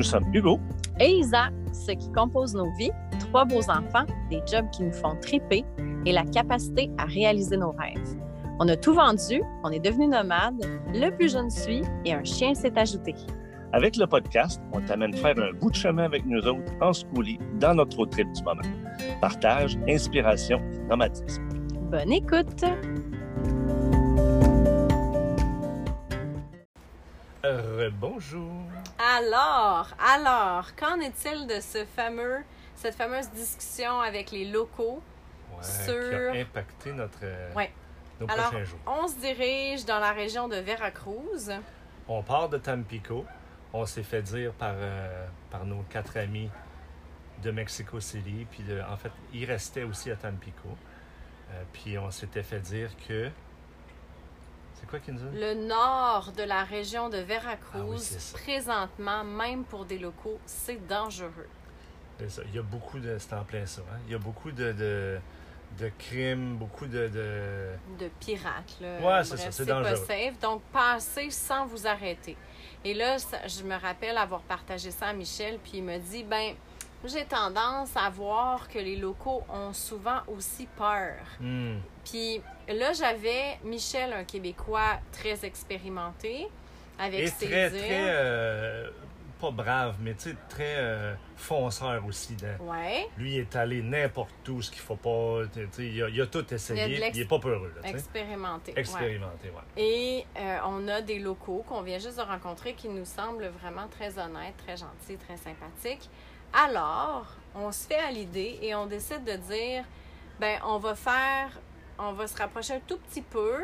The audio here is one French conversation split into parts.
Nous sommes Hugo et Isa, ce qui compose nos vies, trois beaux enfants, des jobs qui nous font triper et la capacité à réaliser nos rêves. On a tout vendu, on est devenu nomade, le plus jeune suit et un chien s'est ajouté. Avec le podcast, on t'amène faire un bout de chemin avec nous autres en schoolie dans notre road trip du moment. Partage, inspiration, nomadisme. Bonne écoute! Bonjour. Alors, alors, qu'en est-il de ce fameux, cette fameuse discussion avec les locaux sur... qui a impacté notre, ouais. nos alors, prochains jours? On se dirige dans la région de Veracruz. On part de Tampico. On s'est fait dire par, euh, par nos quatre amis de Mexico City. Puis, en fait, ils restaient aussi à Tampico. Euh, puis, on s'était fait dire que c'est quoi qui nous a... Le nord de la région de Veracruz, ah présentement, même pour des locaux, c'est dangereux. C'est ça. Il y a beaucoup de... C'est en plein ça. Hein? Il y a beaucoup de, de, de crimes, beaucoup de... De, de pirates, là. Ouais, c'est ça. C'est dangereux. pas safe. Donc, passez sans vous arrêter. Et là, je me rappelle avoir partagé ça à Michel, puis il me dit, ben j'ai tendance à voir que les locaux ont souvent aussi peur. Hmm. Puis là, j'avais Michel, un Québécois très expérimenté, avec Et ses très, très, euh, pas brave, mais tu sais, très euh, fonceur aussi. Ouais. Lui, il est allé n'importe où, ce qu'il faut pas. Il a, il a, tout essayé, il, est pas peureux. Là, expérimenté. Expérimenté, ouais. Et euh, on a des locaux qu'on vient juste de rencontrer qui nous semblent vraiment très honnêtes, très gentils, très sympathiques. Alors, on se fait à l'idée et on décide de dire, ben, on va faire, on va se rapprocher un tout petit peu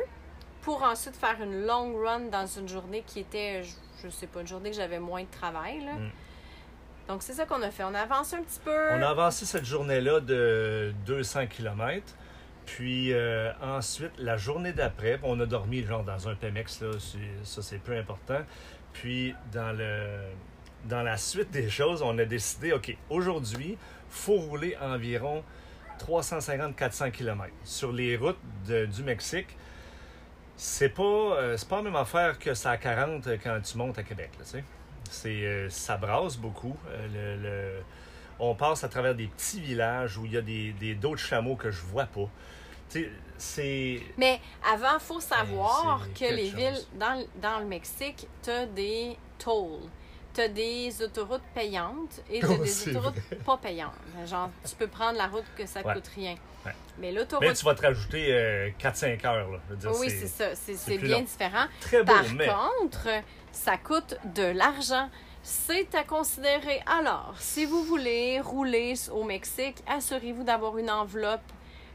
pour ensuite faire une long run dans une journée qui était, je, sais pas, une journée que j'avais moins de travail. Là. Mm. Donc, c'est ça qu'on a fait. On a avancé un petit peu. On a avancé cette journée-là de 200 km. Puis euh, ensuite, la journée d'après, on a dormi genre dans un Pemex, là, ça c'est peu important. Puis dans le, dans la suite des choses, on a décidé, OK, aujourd'hui, il faut rouler environ 350-400 km. Sur les routes du Mexique, c'est pas, euh, pas la même affaire que ça à 40 quand tu montes à Québec. Là, c'est, euh, ça brasse beaucoup. Euh, le, on passe à travers des petits villages où il y a des, des d'autres chameaux que je vois pas. C'est... Mais avant, il faut savoir que les villes dans, dans le Mexique, tu as des tolls tu as des autoroutes payantes et tu as des autoroutes pas payantes. Genre, tu peux prendre la route que ça coûte rien. Mais l'autoroute. Mais tu vas te rajouter 4-5 euh, heures. Là. oui, c'est ça. C'est bien différent. Très Par mais... contre, ça coûte de l'argent. C'est à considérer. Alors, si vous voulez rouler au Mexique, assurez-vous d'avoir une enveloppe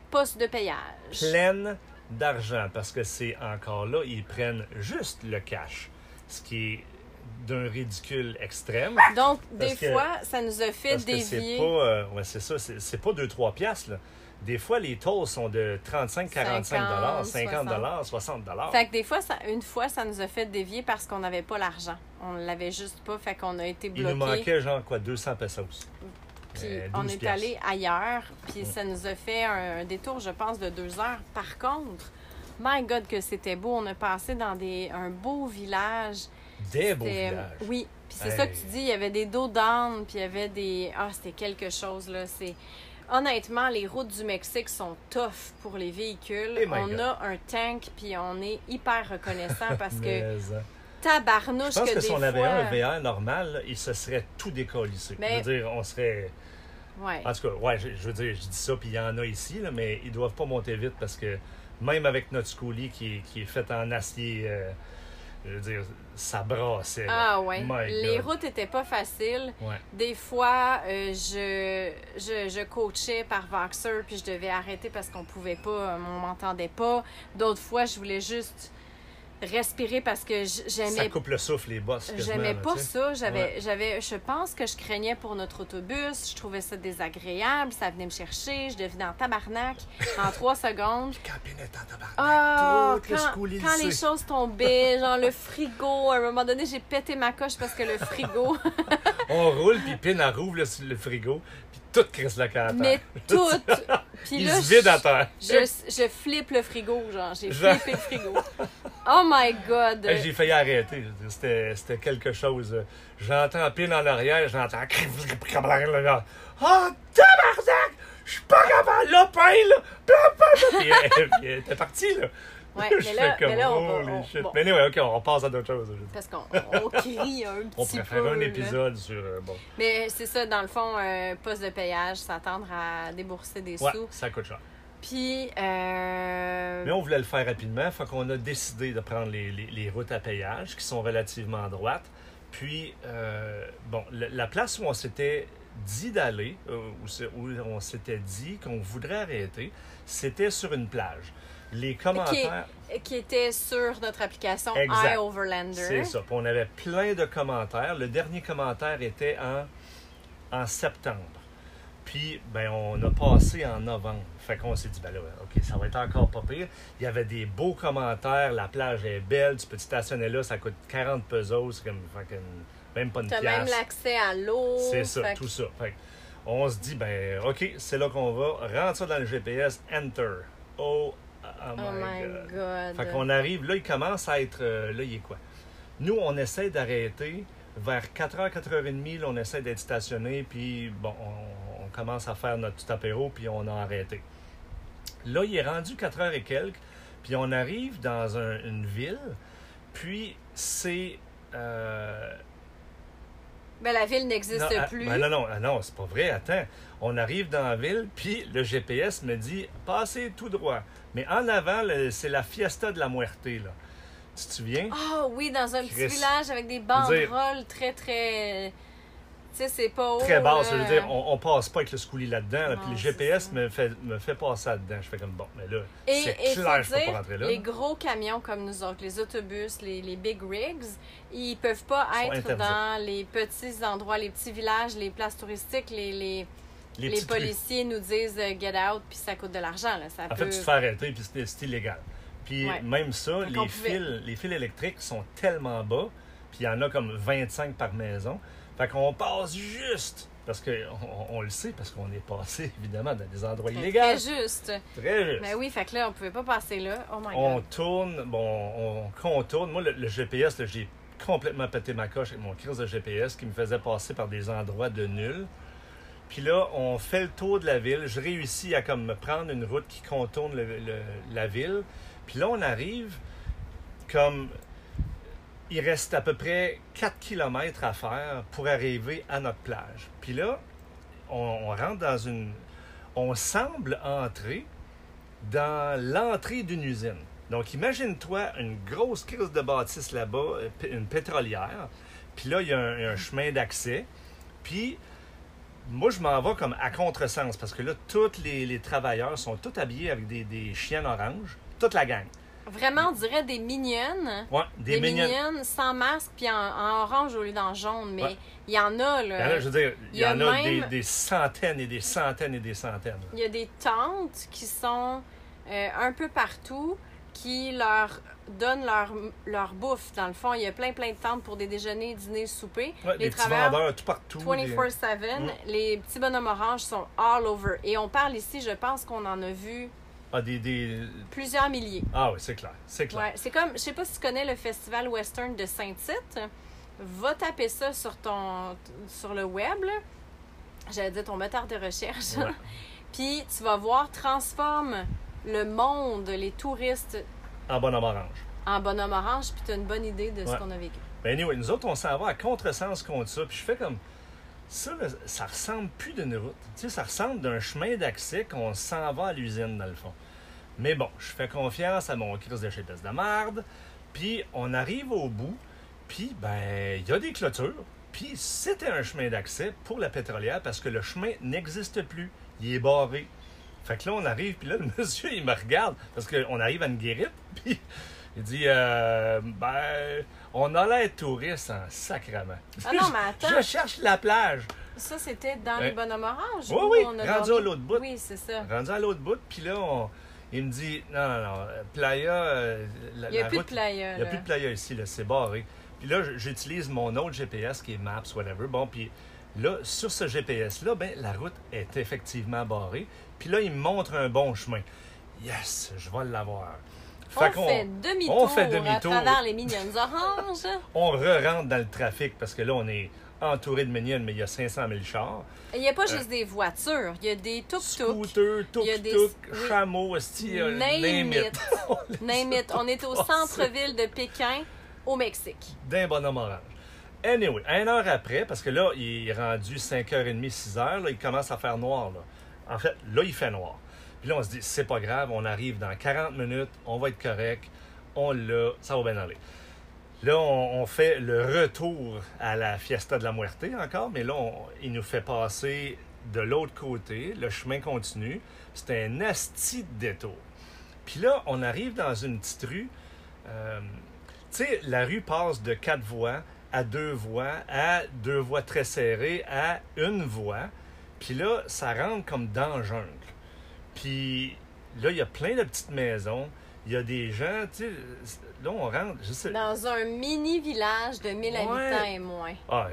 poste de payage. Pleine d'argent, parce que c'est encore là, ils prennent juste le cash. Ce qui est d'un ridicule extrême. Donc, des fois, ça nous a fait dévier. C'est pas, euh, ouais, c'est ça, c'est pas 2-3 piastres, là. Des fois, les taux sont de 35, 45 dollars, 50 dollars, 60 dollars. Fait que des fois, ça, une fois, ça nous a fait dévier parce qu'on n'avait pas l'argent. On l'avait juste pas, fait qu'on a été bloqué. Il nous manquait genre quoi, 200 pesos. Puis euh, on est allé ailleurs, puis ça nous a fait un, détour, je pense, de deux heures. Par contre, my God, que c'était beau. On a passé dans des, un beau village des beaux villages. Oui. Puis c'est ça que tu dis, il y avait des dos d'âne, puis il y avait des. Ah, c'était quelque chose, là. C'est. Honnêtement, les routes du Mexique sont tough pour les véhicules. Eh on a un tank, puis on est hyper reconnaissant parce que. Tabarnouche je pense que, si on avait un VR normal, il se serait tout décollissé. Mais... Je veux dire, on serait. Ouais. En tout cas, ouais, je, veux dire, je dis ça, puis il y en a ici, là, mais ils doivent pas monter vite parce que même avec notre schoolie qui est, qui est fait en acier. Euh, je veux dire, ça brassait. Ah ouais. Les routes étaient pas faciles. Des fois, euh, je, je, je, coachais par Voxer, puis je devais arrêter parce qu'on pouvait pas, on m'entendait pas. D'autres fois, je voulais juste respirer parce que j'aimais. Ça coupe le souffle, les bosses. J'aimais pas ça. J'avais, j'avais, je pense que je craignais pour notre autobus. Je trouvais ça désagréable. Ça venait me chercher. Je devenais en tabarnak en trois secondes. en tabarnak. Ah, quand, les choses tombaient, genre le frigo. À un moment donné, j'ai pété ma coche parce que le frigo. on roule, puis Pin, elle rouvre le, le frigo, puis tout crisse la carte. Mais tout. Puis Il là, se vide à je, terre. je, je flippe le frigo, genre. J'ai flippé le frigo. Oh my God. J'ai failli arrêter. C'était, quelque chose. euh, J'entends Pin en arrière, j'entends. Ah, tabarnak! Je suis pas capable, le pain, là! Puis, elle était partie, là. Ouais, Je mais là, fais comme, mais là, on va. holy on- shit. bon, Mais anyway, OK, on passe à d'autres choses. dire. parce qu'on on crie un petit On peu. préfère un là. épisode sur. euh, bon. Mais c'est ça, dans le fond, euh, poste de payage, s'attendre à débourser des Ouais, sous. ça coûte cher. Puis, euh, Mais on voulait le faire rapidement, fait qu'on a décidé de prendre les, les- les routes à péage qui sont relativement droites. Puis, bon, la, la place où on s'était dit d'aller, où on s'était dit qu'on voudrait arrêter, c'était sur une plage. Les commentaires, qui était sur notre application Exact. iOverlander. c'est ça. Puis on avait plein de commentaires. Le dernier commentaire était en, en septembre. Puis, ben, on a passé en novembre. Fait qu'on s'est dit, ben là, OK, ça va être encore pas pire. Il y avait des beaux commentaires. La plage est belle. Tu peux te stationner là. Ça coûte 40 pesos. C'est comme, même pas une Tu as même pièce. l'accès à l'eau. C'est ça, Fait tout ça. Fait on se dit, ben, OK, c'est là qu'on va. Rentre ça dans le GPS. Enter. Oh, oh Oh my, my God. God. Fait qu'on arrive, là, il commence à être. euh, là, il est quoi? Nous, on essaie d'arrêter. Vers 4h, 4h30, là, on essaie d'être stationné, puis bon, on, on commence à faire notre petit apéro, puis on a arrêté. Là, il est rendu 4h et quelques, puis on arrive dans un- une ville, puis c'est. euh, Ben, la ville n'existe non, ah, plus. ben non, non, ah non, c'est pas vrai. Attends. On arrive dans la ville, puis le GPS me dit passez tout droit. Mais en avant, le- c'est la Fiesta de la Muerte, là. Tu te souviens? Ah oui, dans un petit village avec des dire- banderoles très, très. Sais, c'est pas haut. Très basse, là. je veux dire, on, on passe pas avec le schoolie là-dedans, là, puis le GPS me fait, me fait passer là-dedans. Je fais comme bon, mais là, c'est clair, je peux pas rentrer là. les gros camions comme nous autres, les autobus, les, les big rigs, ils peuvent pas Ils être dans les petits endroits, les petits villages, les places touristiques. Les, les, les policiers nous disent euh, get out, puis ça coûte de l'argent. Là. Ça En peut... fait, tu te fais arrêter, puis c'est illégal. Puis Ouais. même ça, les fils, les fils électriques sont tellement bas, puis il y en a comme 25 par maison. Fait qu'on passe juste, parce qu'on on, on le sait, parce qu'on est passé, évidemment, dans des endroits illégaux. très juste. Très juste. Mais oui, fait que là, on pouvait pas passer là. Oh my on god. tourne, bon, on contourne. Moi, le, le GPS, là, j'ai complètement pété ma coche avec mon crise de GPS qui me faisait passer par des endroits de nul. Puis là, on fait le tour de la ville. Je réussis à comme me prendre une route qui contourne le- le- la ville. Puis là, on arrive comme... Il reste à peu près 4 km à faire pour arriver à notre plage. Puis là, on, rentre dans une... On semble entrer dans l'entrée d'une usine. Donc, imagine-toi une grosse crise de bâtisse là-bas, euh, une pétrolière. Puis là, il y a un, chemin d'accès. Puis, moi, je m'en vais comme à contresens parce que là, tous les, travailleurs sont tous habillés avec des, des chiens orange. Toute la gang. Vraiment, on dirait des mignonnes. Ouais, des, Des, mignonnes. mignonnes sans masque, puis en, en orange au lieu d'en jaune. Mais Ouais. il y en a, Il y en là. a, je veux dire, il y, en a des, même- des centaines et des centaines et des centaines. Il y a des tentes qui sont euh, un peu partout qui leur donnent leur, leur bouffe. Dans le fond, il y a plein, plein de tentes pour des déjeuners, dîners, soupers. Ouais, les des petits vendeurs tout partout. des- 24-7, Mm. les petits bonhommes oranges sont all over. Et on parle ici, je pense qu'on en a vu Ah, des, des- plusieurs milliers. ah oui, c'est clair. C'est clair. Ouais, c'est comme, je sais pas si tu connais le festival western de Saint-Tite. Va taper ça sur ton, sur le web. là. J'allais dire ton moteur de recherche. Ouais. Puis tu vas voir transforme le monde, les touristes En bonhomme orange. en bonhomme orange. Puis tu as une bonne idée de ce qu'on a vécu. Ben anyway, nous autres, on s'en va à contresens contre ça. Puis je fais comme. Ça, ça ressemble plus d'une route. Tu sais, ça ressemble d'un chemin d'accès qu'on s'en va à l'usine, dans le fond. Mais bon, je fais confiance à mon Christ de GPS de marde. Puis on arrive au bout. Puis, ben, il y a des clôtures. Puis c'était un chemin d'accès pour la pétrolière parce que le chemin n'existe plus. Il est barré. Fait que là, on arrive, puis là, le monsieur, il me regarde parce qu'on arrive à une guérite. Puis il dit, euh, ben, on a l'air touriste en sacrament. Ah non, mais attends. Je cherche la plage. Ça, c'était dans Ouais. les bonhommes oranges. Oui, oui, on a rendu dormi? à l'autre bout. Oui, c'est ça. Rendu à l'autre bout, puis là, on- Il me dit, non, non, non, Playa, euh, la, Il n'y a la plus route- de playa. il n'y a plus de Playa ici, là, c'est barré. Puis là, j'utilise mon autre GPS qui est Maps, whatever. Bon, puis là, sur ce GPS-là, ben, la route est effectivement barrée. Puis là, il me montre un bon chemin. Yes, je vais l'avoir. On fait demi-tour on fait à demi-tour. travers les mignonnes oranges. on re-rentre dans le trafic parce que là, on est entouré de mignonnes, mais il y a 500 000 chars. Il n'y a pas juste des voitures, il y a des tuk-tuk. Scooter, Il y a des- tuk-tuk, oui. chameau, hostie, euh, Name name it. it. Name it. On est au centre-ville de Pékin, au Mexique. d'un bonhomme orange. Anyway, une heure après, parce que là, il est rendu 5h30, 6h, là, il commence à faire noir. Là. En fait, là, il fait noir. Puis là, on se dit, c'est pas grave, on arrive dans 40 minutes, on va être correct, on l'a, ça va bien aller. Là, on, fait le retour à la Fiesta de la Muerte encore, mais là, on- il nous fait passer de l'autre côté, le chemin continue. C'est un asti de détour. Puis là, on arrive dans une petite rue. euh, tu sais, la rue passe de quatre voies à deux voies, à deux voies très serrées, à une voie. Puis là, ça rentre comme dans jungle. Puis là, il y a plein de petites maisons. Il y a des gens, tu sais, là, on rentre, je sais. Dans un mini-village de 1000 Ouais. habitants et moins. Ah,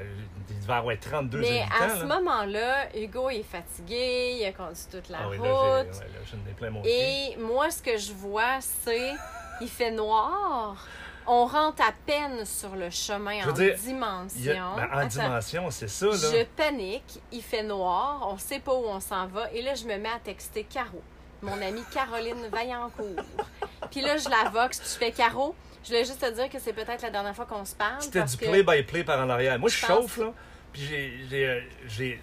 il devait avoir 32 Mais habitants. à ce là. moment-là, Hugo est fatigué, il a conduit toute la Ah oui, là, route. j'ai- ouais, là, plein mon pied. Et moi, ce que je vois, c'est il fait noir. On rentre à peine sur le chemin en dire, dimension. A- ben, en Attends. dimension, c'est ça, là. Je panique, il fait noir, on sait pas où on s'en va. Et là, je me mets à texter Caro, mon amie Caroline Vaillancourt. Puis là, je la vox, puis je fais Caro. Je voulais juste te dire que c'est peut-être la dernière fois qu'on se parle. C'était du que- play-by-play par en arrière. Moi, je chauffe, là, puis j'ai- j'ai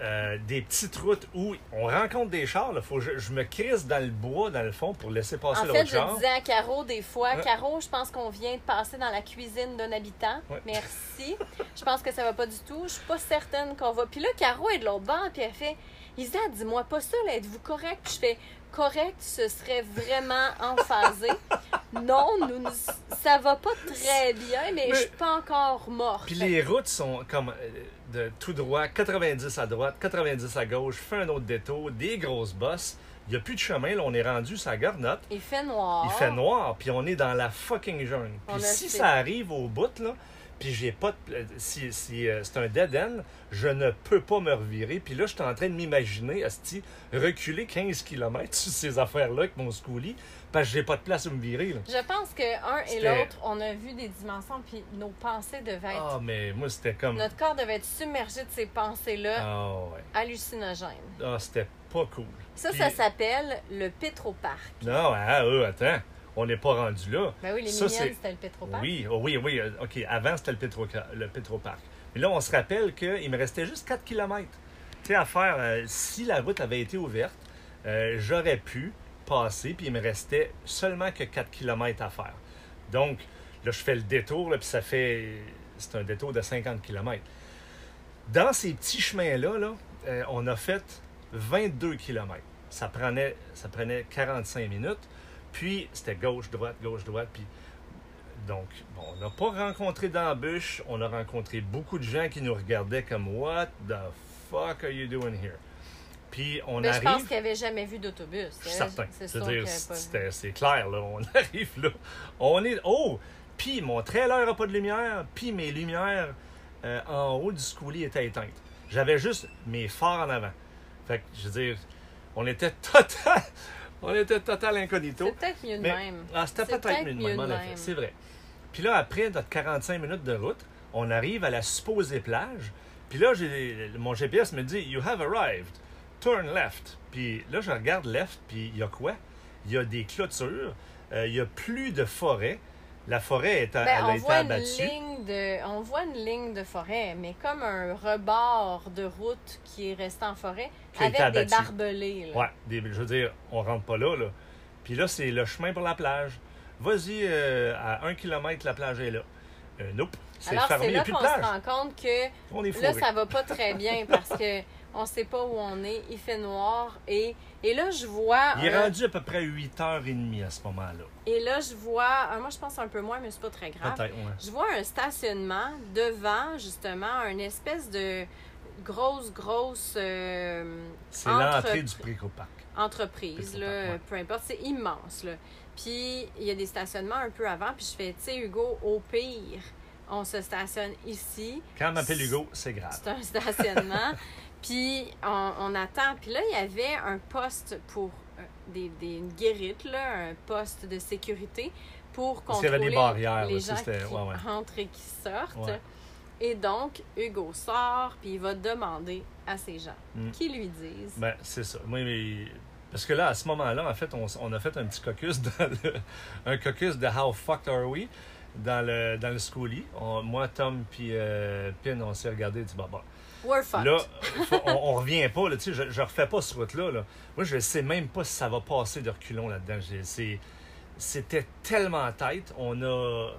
euh, des petites routes où on rencontre des chars. Là, faut que je, je me crisse dans le bois, dans le fond, pour laisser passer En l'autre fait, je char. disais à Caro des fois, Ouais. Caro, je pense qu'on vient de passer dans la cuisine d'un habitant. Ouais. Merci. Je pense que ça va pas du tout. Je suis pas certaine qu'on va. Puis là, Caro est de l'autre bord, puis elle fait Isa, dis-moi pas ça, là, êtes-vous correct? Puis je fais correct, ce serait vraiment emphasé. non, nous, nous- ça va pas très bien, mais, Mais- je suis pas encore morte. Puis les routes sont comme euh, de tout droit, 90 à droite, 90 à gauche, fais un autre détour, des grosses bosses. Il n'y a plus de chemin, là, on est rendu sa garnotte. Il fait noir. Il fait noir, puis on est dans la fucking jungle. Puis si fait- ça arrive au bout, là, puis j'ai pas de... Si, si euh, c'est un dead end, je ne peux pas me revirer. Puis là, je suis en train de m'imaginer, asti, reculer 15 km sur ces affaires-là avec mon schoolie, parce que j'ai pas de place où me virer. Là. Je pense que un et l'autre, on a vu des dimensions, puis nos pensées devaient être. Ah, mais moi, c'était comme... Notre corps devait être submergé de ces pensées-là Ah, ouais. hallucinogènes. Ah, c'était pas cool. Ça, Puis- ça s'appelle le Pétroparc. Non, ah, euh, attends, on n'est pas rendu là. Ben oui, les Ça, c'était le Pétroparc. Oui, oh oui, oui. euh, OK, avant, c'était le, Petro, le Petroparc. Mais là, on se rappelle qu'il me restait juste 4 km. Tu sais, à faire, euh, si la route avait été ouverte, euh, j'aurais pu passer, puis il me restait seulement que 4 km à faire. Donc, là, je fais le détour, là, puis ça fait... C'est un détour de 50 km. Dans ces petits chemins-là, là, euh, on a fait 22 km. Ça prenait, ça prenait 45 minutes. Puis, c'était gauche-droite, gauche-droite. Puis, donc, bon, on n'a pas rencontré d'embûches. On a rencontré beaucoup de gens qui nous regardaient comme What the fuck are you doing here? Puis, on Mais Ben, je arrive. pense qu'il avait jamais vu d'autobus. Certain. C'est clair, là. On arrive là. On est. Oh! Puis mon trailer n'a pas de lumière, puis mes lumières euh, en haut du schoolie étaient éteintes. J'avais juste mes phares en avant. Fait que, je veux dire, on était total. On était total incognito. C'est peut-être mieux de Mais- même. Ah, c'était peut-être mieux de même, en. C'est vrai. Puis là, après notre 45 minutes de route, on arrive à la supposée plage. Puis là, mon GPS me dit You have arrived. Turn left. Puis là, je regarde left, puis il y a quoi? Il y a des clôtures. Euh, il y a plus de forêt. La forêt, est, Ben, elle a on, été voit une abattue. ligne de, on voit une ligne de forêt, mais comme un rebord de route qui est resté en forêt, Qui avec des barbelés. Ouais, des- je veux dire, on rentre pas là. là. Puis là, c'est le chemin pour la plage. Vas-y, euh, à un kilomètre, la plage est là. Euh, nope, c'est Alors, fermé, il n'y a là plus qu'on de se plage. rend compte que On est Là, ça va pas très bien parce que on sait pas où on est. Il fait noir et, et là je vois Il est un- rendu à peu près 8h30 à ce moment-là. et là je vois euh, moi je pense un peu moins mais c'est pas très grave. Ouais. Je vois un stationnement devant justement une espèce de grosse, grosse euh, C'est Entre- l'entrée du Préco-Parc. entreprise, là, ouais. peu importe, c'est immense. Là. Puis il y a des stationnements un peu avant, puis je fais, tu sais, Hugo, au pire, on se stationne ici. Quand on m'appelle Hugo, c'est grave. C'est un stationnement. puis on, on attend. Puis là, il y avait un poste pour euh, des, des, une guérite, là, un poste de sécurité pour Parce qu'il y avait contrôler des barrières, les gens qui ouais, ouais. rentrent et qui sortent. Ouais. Et donc, Hugo sort, puis il va demander à ces gens Mm. qui lui disent Ben, c'est ça. Moi, mais- Parce que là, à ce moment-là, en fait, on, a fait un petit caucus, dans le- un caucus de How fucked are we dans le, dans le schoolie. On- moi, Tom, puis euh, Pin, on s'est regardé et dit, bon, bon, We're fucked. Là, on, revient pas. Là, je, refais pas ce route-là. Là. Moi, je sais même pas si ça va passer de reculons là-dedans. C'était tellement tête, on a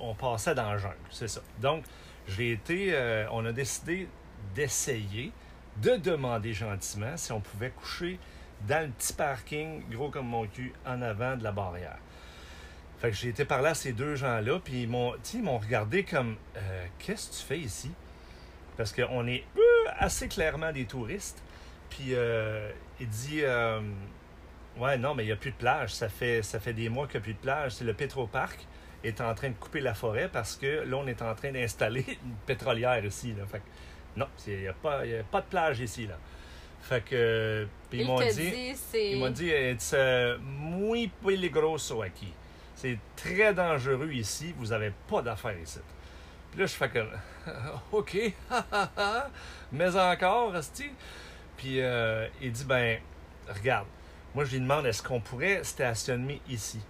on passait dans la jungle, c'est ça. Donc, j'ai été, euh, on a décidé d'essayer, de demander gentiment si on pouvait coucher dans le petit parking, gros comme mon cul, en avant de la barrière. Fait que j'ai été parler à ces deux gens-là, puis ils m'ont regardé comme Euh, Qu'est-ce que tu fais ici? Parce qu'on est euh, assez clairement des touristes. Puis euh, il dit euh, Ouais, non, mais il n'y a plus de plage. Ça fait, ça fait des mois qu'il n'y a plus de plage. C'est le Pétroparc est en train de couper la forêt parce que là, on est en train d'installer une pétrolière ici. Là. Fait que, non, il n'y a, a pas de plage ici. Là. Fait que. euh, puis ils il m'ont dit. dit, c'est. Ils m'ont dit, it's uh, muy peligroso aquí. C'est très dangereux ici, vous n'avez pas d'affaires ici. Puis là, je fais comme, OK, mais encore, Asti. Puis euh, il dit, ben, regarde, moi je lui demande, est-ce qu'on pourrait stationner ici?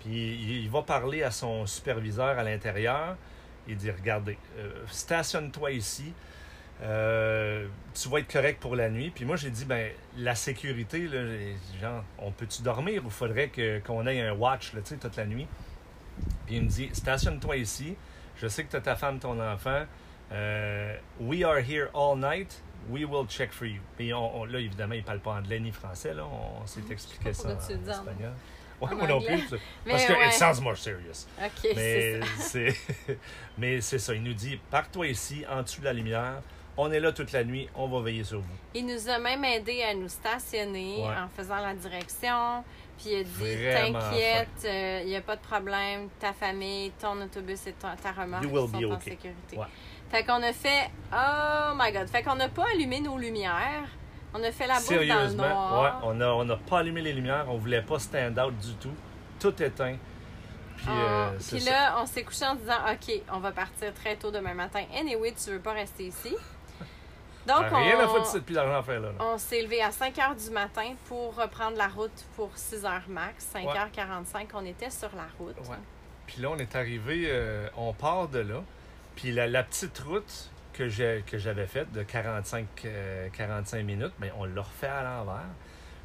Puis il, va parler à son superviseur à l'intérieur. Il dit, regardez, euh, stationne-toi ici. Euh, tu vas être correct pour la nuit. Puis moi, j'ai dit, ben, la sécurité, genre, on peut-tu dormir ou faudrait que, qu'on ait un watch, là, toute la nuit? Puis il me dit, stationne-toi ici. Je sais que tu as ta femme, ton enfant. Euh, we are here all night. We will check for you. On, on- là, évidemment, il parle pas anglais ni français. Là. On, s'est expliqué ça en espagnol. Ouais, moi non plus. Parce que ouais. it sounds more serious. Ok, c'est Mais ça. c'est mais c'est ça. Il nous dit pars-toi ici, en dessous de la lumière. On est là toute la nuit. On va veiller sur vous. Il nous a même aidé à nous stationner Ouais. en faisant la direction. Puis il a dit T'inquiète, euh, il n'y a pas de problème. Ta famille, ton autobus et ta, ta remorque sont en okay. sécurité. Ouais. Fait qu'on a fait Oh my god. Fait qu'on n'a pas allumé nos lumières. On a fait la bouffe dans le Sérieusement, ouais, noir. on n'a on a pas allumé les lumières. On voulait pas stand out du tout. Tout éteint. Puis, Ah, euh, ça. là, on s'est couché en disant OK, on va partir très tôt demain matin. Anyway, tu veux pas rester ici. Donc, Ah, Rien à on, foutre, c'est plus d'argent à faire là. là. on s'est levé à 5 h du matin pour reprendre la route pour 6 h max. 5h45, on était sur la route. Ouais. Puis là, on est arrivé, euh, on part de là. Puis la, la petite route que j'ai- que j'avais faite de 45, euh, 45 minutes, mais on l'a refait à l'envers.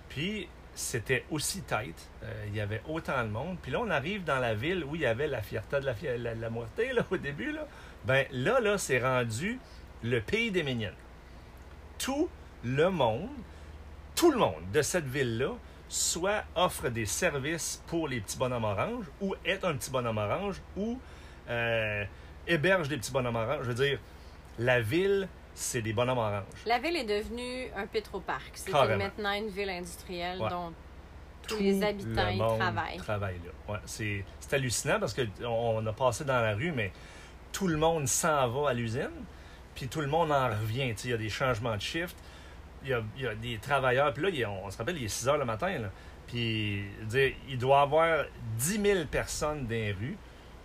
Puis c'était aussi tight. Euh, il y avait autant de monde. Puis là, on arrive dans la ville où il y avait la fierté de la, fi- la, la moitié, là, au début. Là. Ben là, là, c'est rendu le pays des mignonnes. Tout le monde, tout le monde de cette ville-là, soit offre des services pour les petits bonhommes oranges, ou est un petit bonhomme orange, ou euh, héberge des petits bonhommes oranges. Je veux dire, la ville, c'est des bonhommes oranges. La ville est devenue un pétroparc. C'est maintenant une ville industrielle Ouais. dont tous les habitants le y monde travaillent. travaille là. Ouais, c'est, c'est hallucinant parce qu'on on a passé dans la rue, mais tout le monde s'en va à l'usine, puis tout le monde en revient. Il y a des changements de shift, il y a, il y a des travailleurs. Puis là, il y a- on se rappelle, il est 6 heures le matin. Là, puis dire, il doit y avoir 10 000 personnes dans les rues,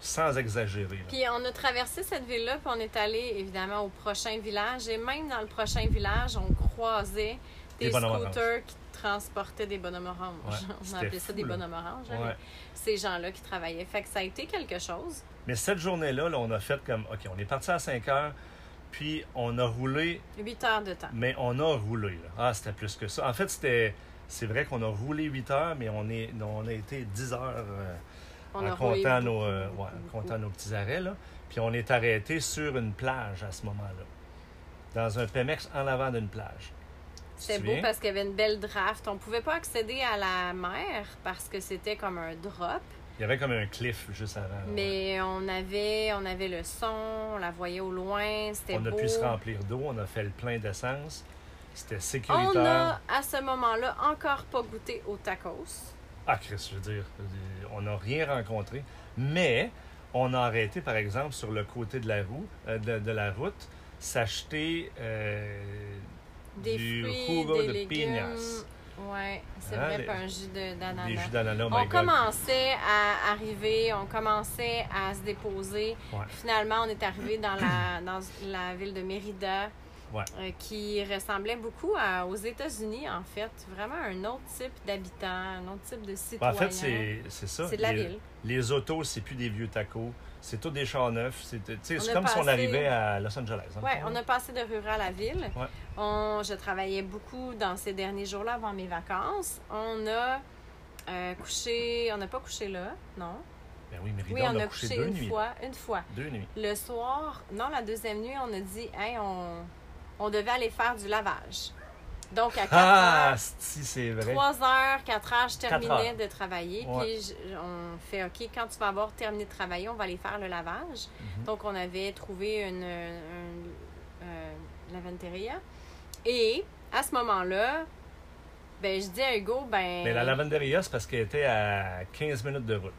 sans exagérer. là. Puis on a traversé cette ville-là, puis on est allé évidemment au prochain village. Et même dans le prochain village, on croisait des, scooters qui transportaient des bonhommes oranges. Ouais, on c'était a appelé ça fou, des bonhommes oranges. hein, Ouais. Ces gens-là qui travaillaient. Fait que ça a été quelque chose. Mais cette journée-là, là, on a fait comme, OK, on est parti à 5 heures, puis on a roulé Huit heures de temps. Mais on a roulé. Là. Ah, c'était plus que ça. En fait, c'était. C'est vrai qu'on a roulé 8 heures, mais on, est, on a été 10 heures euh, On en roulé comptant, nos, euh, ouais, comptant nos petits arrêts. Là. Puis on est arrêté sur une plage à ce moment-là. Dans un Pemex en avant d'une plage. C'était beau parce qu'il y avait une belle draft. On pouvait pas accéder à la mer parce que c'était comme un drop. Il y avait comme un cliff juste avant. ouais. Mais on avait, on avait le son, on la voyait au loin, c'était On a pu se remplir d'eau, on a fait le plein d'essence. C'était On sécuritaire. a, à ce moment-là, encore pas goûté au tacos. Ah, Chris, je veux dire, on n'a rien rencontré. Mais on a arrêté, par exemple, sur le côté de la, roue, euh, de, de la route, s'acheter euh, du fruits, jugo des de légumes. piñas. Ouais, c'est Hein, vrai, les- pas un jus Des d'ananas. jus d'ananas, oh On commençait à arriver, on commençait à se déposer. Ouais. Finalement, on est arrivé dans la, dans la ville de Mérida, Ouais. euh, qui ressemblait beaucoup à- aux États-Unis, en fait. Vraiment un autre type d'habitants, un autre type de citoyen. en fait, c'est c'est ça. C'est de la les, ville. les autos, c'est plus des vieux tacos. C'est tous des chars neufs. C'est comme si on arrivait à Los Angeles. hein, Ouais, on a passé de rural à ville. Ouais. On, je travaillais beaucoup dans ces derniers jours-là avant mes vacances. On a euh, couché, on n'a pas couché là, non? Ben oui, Mérida, Oui, on, on a, a couché couché deux une nuits. fois, une fois. Deux nuits. Le soir, non, la deuxième nuit, on a dit, hey, on, on devait aller faire du lavage. Donc, à 4 Ah, heures, si, c'est vrai. 3 heures, 4 heures, je terminais heures. de travailler. Ouais. Puis, je- on fait, OK, quand tu vas avoir terminé de travailler, on va aller faire le lavage. Mhm. Donc, on avait trouvé une, une, euh, lavanderia. Et, à ce moment-là, ben, je dis à Hugo, ben. Mais la lavanderia, c'est parce qu'elle était à 15 minutes de route.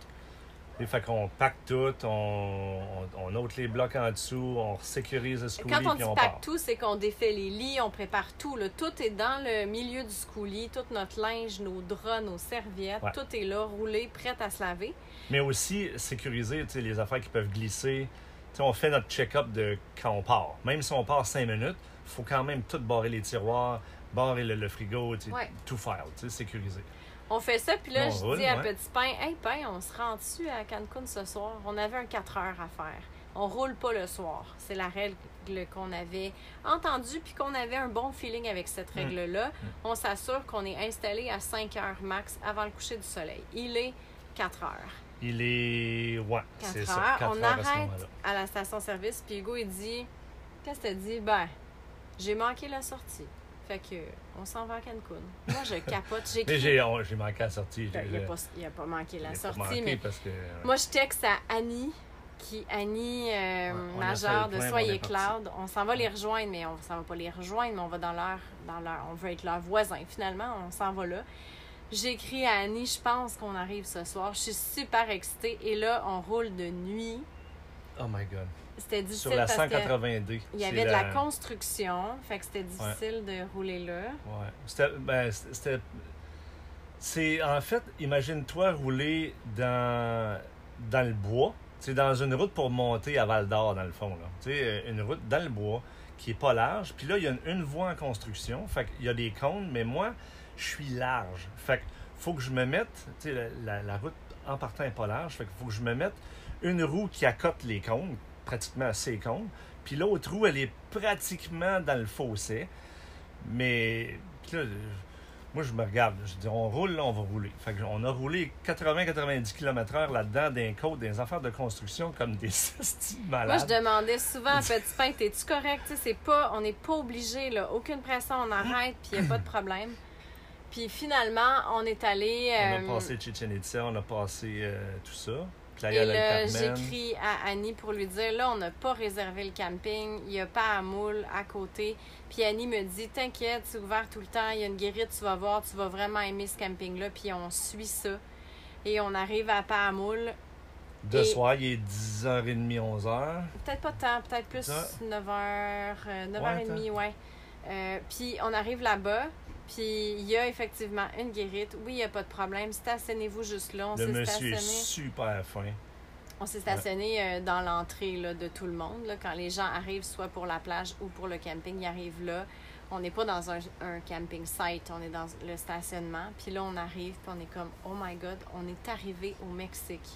Et fait qu'on pacte tout, on, on, on ôte les blocs en dessous, on sécurise le schoolie, Quand on dit on pack part. tout, c'est qu'on défait les lits, on prépare tout. là. Tout est dans le milieu du schoolie, tout notre linge, nos draps, nos serviettes, Ouais. tout est là, roulé, prêt à se laver. Mais aussi sécuriser les affaires qui peuvent glisser. On fait notre check-up de quand on part. Même si on part 5 minutes, il faut quand même tout barrer les tiroirs, barrer le, le frigo, Ouais. tout faire, sécuriser. On fait ça, puis là, On je roule, dis à ouais. Petit Pain, Hey, Pain, on se rend dessus à Cancun ce soir? On avait un 4 heures à faire. On roule pas le soir. C'est la règle qu'on avait entendue, puis qu'on avait un bon feeling avec cette Mm. règle-là. On s'assure qu'on est installé à 5 heures max avant le coucher du soleil. Il est 4 heures. Il est. Ouais, 4 c'est heures. ça. 4 on heures arrête à la station-service, puis Hugo, il dit Qu'est-ce que t'as dit Ben, j'ai manqué la sortie. Fait que, on s'en va à Cancun. Moi, je capote. J'ai Mais j'ai on- j'ai manqué la sortie. Ben, il n'a pas, pas manqué la sortie, manqué mais parce que. moi, je texte à Annie, qui Annie, euh, Ouais, majeure de Soyez. Cloud. On s'en va les rejoindre, mais on s'en va pas les rejoindre, mais on va dans leur, dans leur, on veut être leur voisin. Finalement, on s'en va là. J'écris à Annie, je pense qu'on arrive ce soir. Je suis super excitée. Et là, on roule de nuit. Oh my god. C'était difficile Sur la parce que 180D. il y avait de la construction, fait que c'était difficile de rouler là. Ouais. C'était. Ben, c'était. C'est. En fait, imagine-toi rouler dans. Dans le bois. C'est dans une route pour monter à Val d'Or, dans le fond. Là. Tu sais, une route dans le bois qui est pas large. Puis là, il y a une, une voie en construction. Fait qu'il y a des cônes, mais moi, je suis large. Fait que faut que je me mette. Tu sais, la, la- la route en partant est pas large. Fait qu'il faut que je me mette une roue qui accote les cônes, pratiquement à ces cônes. Puis l'autre roue, elle est pratiquement dans le fossé. Mais là, moi, je me regarde. Je dis, on roule, là, on va rouler. Fait que on a roulé 80-90 km/h là-dedans, d'un côte, des affaires de construction comme des hosties Moi, malades. je demandais souvent à Petit Pain, t'es-tu correct? C'est pas, on n'est pas obligé, là. Aucune pression, on arrête, puis il n'y a pas de problème. Puis finalement, on est allé. On euh, a passé Chichen Itza, on a passé euh, tout ça. Et là, j'écris à Annie pour lui dire là, on n'a pas réservé le camping, il n'y a pas à moule à côté. Puis Annie me dit T'inquiète, c'est ouvert tout le temps, il y a une guérite, tu vas voir, tu vas vraiment aimer ce camping-là. Puis on suit ça. Et on arrive à pas à moule. De et- soir, il est 10h30, 11h. Peut-être pas tant, peut-être plus Ça- 9h, 9h30, ouais. Euh, puis on arrive là-bas, puis il y a effectivement une guérite. Oui, il n'y a pas de problème. Stationnez-vous juste là. On Le s'est monsieur est stationné. super fin. On s'est stationné euh, dans l'entrée de tout le monde. là. quand les gens arrivent, soit pour la plage ou pour le camping, ils arrivent là. On n'est pas dans un, un camping site, on est dans le stationnement. Puis là, on arrive, puis on est comme, oh my God, on est arrivé au Mexique.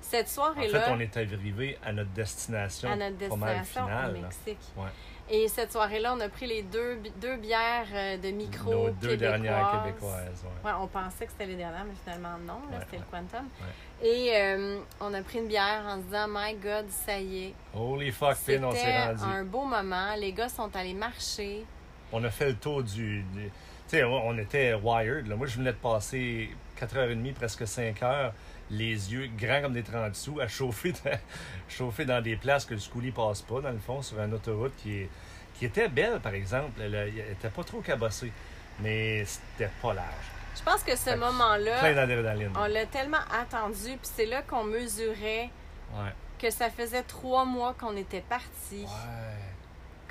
Cette En soirée-là, fait, on est arrivé à notre destination, à notre destination au. Mexique. Ouais. Et cette soirée-là, on a pris les deux, deux bières euh, de micro Nos deux dernières québécoises. ouais. Ouais, on pensait que c'était les dernières, mais finalement non, Ouais, c'était le Quantum. Et euh, on a pris une bière en se disant, My God, ça y est. Holy fuck, Pin, on s'est C'était rendu. un beau moment. Les gars sont allés marcher. On a fait le tour du. du- Tu sais, on on était wired. là. Moi, je venais de passer 4h30, presque 5 heures les yeux grands comme des 30 sous, à chauffer dans, chauffer dans des places que le schoolie passe pas, dans le fond, sur une autoroute qui, est, qui était belle, par exemple. Elle, elle était pas trop cabossée, mais c'était pas large. Je pense que ce moment-là, on l'a tellement attendu, puis c'est là qu'on mesurait Ouais. que ça faisait trois mois qu'on était Ouais.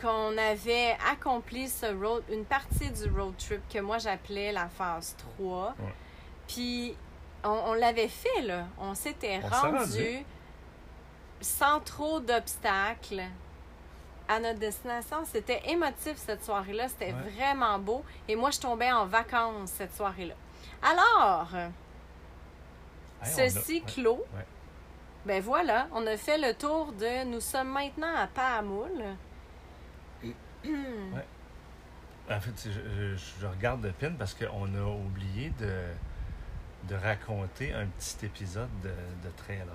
qu'on avait accompli ce road, une partie du road trip que moi j'appelais la phase 3. Ouais. Puis on, on l'avait fait, là. On s'était rendu, rendu. sans trop d'obstacles à notre destination. C'était émotif cette soirée-là. C'était Ouais. vraiment beau. Et moi, je tombais en vacances cette soirée-là. Alors, Hey, on a- ceci ouais. clos. Ouais. Ben voilà, on a fait le tour de. Nous sommes maintenant à Pahamoul. En fait, je, je- je regarde le pin parce qu'on a oublié de, de raconter un petit épisode de, de trailer.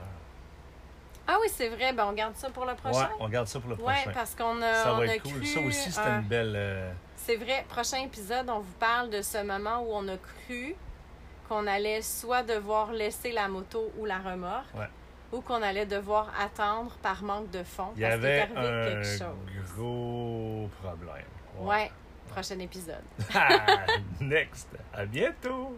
Ah oui, c'est vrai. Ben on garde ça pour le prochain. Ouais, on garde ça pour le Ouais, prochain. parce qu'on a, ça on va a être cool. cru, Ça aussi, c'était une belle. euh, C'est vrai, prochain épisode, on vous parle de ce moment où on a cru qu'on allait soit devoir laisser la moto ou la remorque, Ouais. ou qu'on allait devoir attendre par manque de fonds. Il y parce avait un quelque chose. gros problème. Ouais, prochain épisode. Next. À bientôt.